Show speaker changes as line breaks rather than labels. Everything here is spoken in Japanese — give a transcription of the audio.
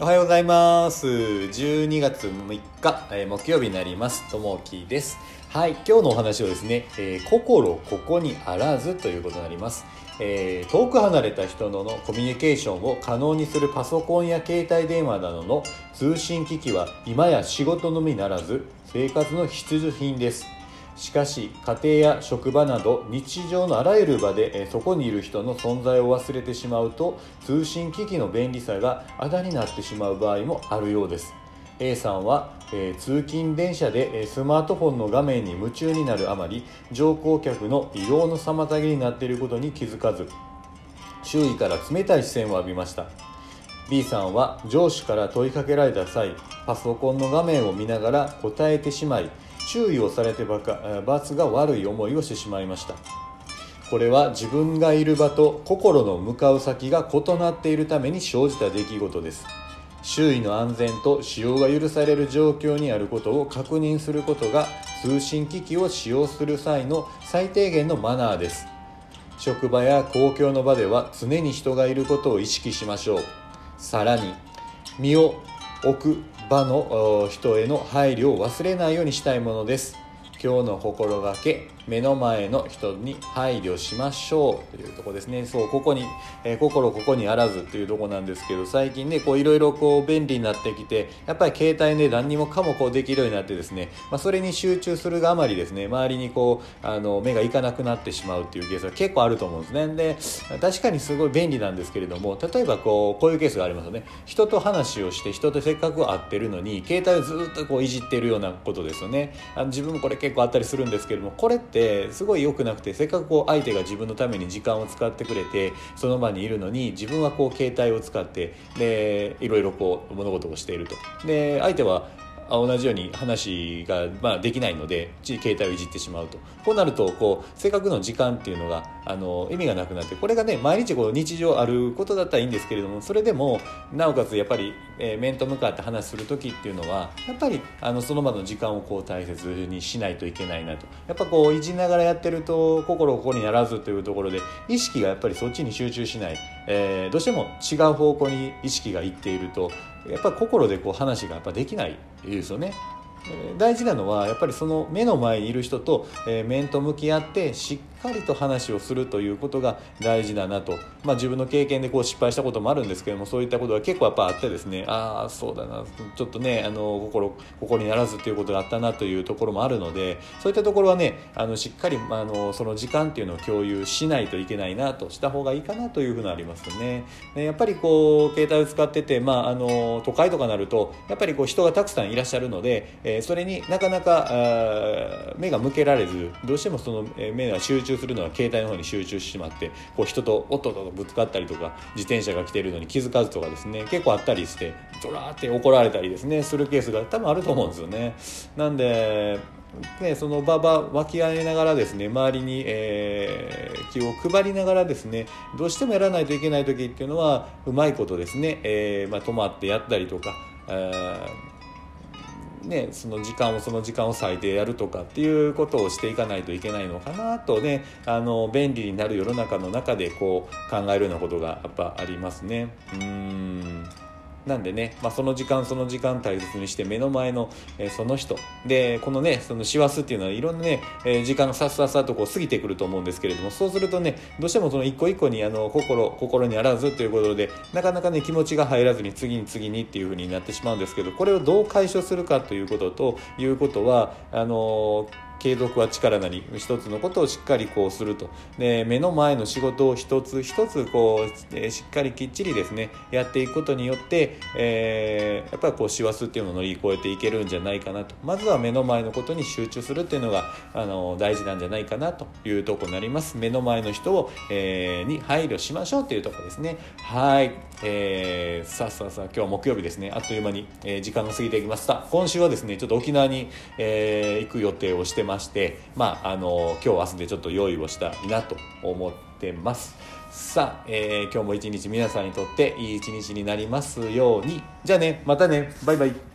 おはようございます。12月6日、えー木曜日になります。ともきです。はい今日のお話はですね、えー心ここにあらずということになります、えー遠く離れた人とのコミュニケーションを可能にするパソコンや携帯電話などの通信機器は今や仕事のみならず生活の必需品です。しかし家庭や職場など日常のあらゆる場でそこにいる人の存在を忘れてしまうと通信機器の便利さがあだになってしまう場合もあるようです。A さんは、えー通勤電車でえスマートフォンの画面に夢中になるあまり乗降客の移動の妨げになっていることに気づかず周囲から冷たい視線を浴びました。B さんは上司から問いかけられた際パソコンの画面を見ながら答えてしまい注意をされてばか罰が悪い思いをしてしまいました。これは自分がいる場と心の向かう先が異なっているために生じた出来事です。周囲の安全と使用が許される状況にあることを確認することが通信機器を使用する際の最低限のマナーです。職場や公共の場では常に人がいることを意識しましょう。さらに身を置く場の人への配慮を忘れないようにしたいものです。今日の心がけ目の前の人に配慮しましょう。というとこですね。そうここに、えー心ここにあらずっていうとこなんですけど最近ねこういろいろこう便利になってきてやっぱり携帯で何にもかもこうできるようになってですね、まあ、それに集中するがあまりですね周りにこうあの目がいかなくなってしまうっていうケースが結構あると思うんですね。で確かにすごい便利なんですけれども例えばこうこういうケースがありますよね。人と話をして人とせっかく会ってるのに携帯をずっとこういじってるようなことですよね。あの自分もこれ結構あったりするんですけどもこれってすごい良くなくてせっかくこう相手が自分のために時間を使ってくれてその場にいるのに自分はこう携帯を使ってでいろいろこう物事をしていると。で相手は同じように話が、まあ、できないので携帯をいじってしまうと。こうなるとこうせっかくの時間っていうのがあの意味がなくなってこれがね毎日こう日常あることだったらいいんですけれどもそれでもなおかつやっぱり、えー面と向かって話する時っていうのはやっぱりあのその場の時間をこう大切にしないといけないなと。やっぱこういじながらやってると心ここにならずというところで意識がやっぱりそっちに集中しない、えーどうしても違う方向に意識がいっているとやっぱり心でこう話がやっぱできない。ですよね。大事なのはやっぱりその目の前にいる人と、面と向き合ってしっかりと話をするということが大事だなと、まあ、自分の経験でこう失敗したこともあるんですけどもそういったことが結構やっぱあってですねああそうだなちょっとねあの心ここにならずっていうことがあったなというところもあるのでそういったところはねあのしっかり、まあ、のその時間っていうのを共有しないといけないなとした方がいいかなというふうのありますよね。でやっぱりこう携帯を使ってて、まあ、あの都会とかなるとやっぱりこう人がたくさんいらっしゃるので、えーそれになかなかあ目が向けられずどうしてもそのえ目が集中するのは携帯の方に集中してしまってこう人とおっとっとぶつかったりとか自転車が来てるのに気づかずとかですね結構あったりしてドラーって怒られたりですねするケースが多分あると思うんですよね。なんでね、その場場分き合いながらですね周りに、えー気を配りながらですねどうしてもやらないといけない時っていうのはうまいことですね、えーまあ、止まってやったりとか、えーね、その時間をその時間を割いてやるとかっていうことをしていかないといけないのかなとねあの便利になる世の中の中でこう考えるようなことがやっぱありますね。うんなんでね、まあ、その時間その時間大切にして目の前の、えーその人。でこのねその師走っていうのはいろんなね、えー時間がさっさっさとこう過ぎてくると思うんですけれどもそうするとねどうしてもその一個一個にあの心心にあらずということでなかなかね気持ちが入らずに次に次にっていう風になってしまうんですけどこれをどう解消するかということということはあのー継続は力なり一つのことをしっかりこうすると。で目の前の仕事を一つ一つこう、えしっかりきっちりですねやっていくことによって、えーやっぱりこう師走っていうのを乗り越えていけるんじゃないかなと。まずは目の前のことに集中するっていうのがあの大事なんじゃないかなというとこになります。目の前の人を、えーに配慮しましょうっていうとこですね。はい、えーさあさあさあ今日は木曜日ですね。あっという間に、え時間が過ぎていきました。今週はですねちょっと沖縄に、え行く予定をしてしてましてまああの今日明日でちょっと用意をしたいなと思ってます。さあ、えー今日も一日皆さんにとっていい一日になりますように。じゃあねまたね。バイバイ。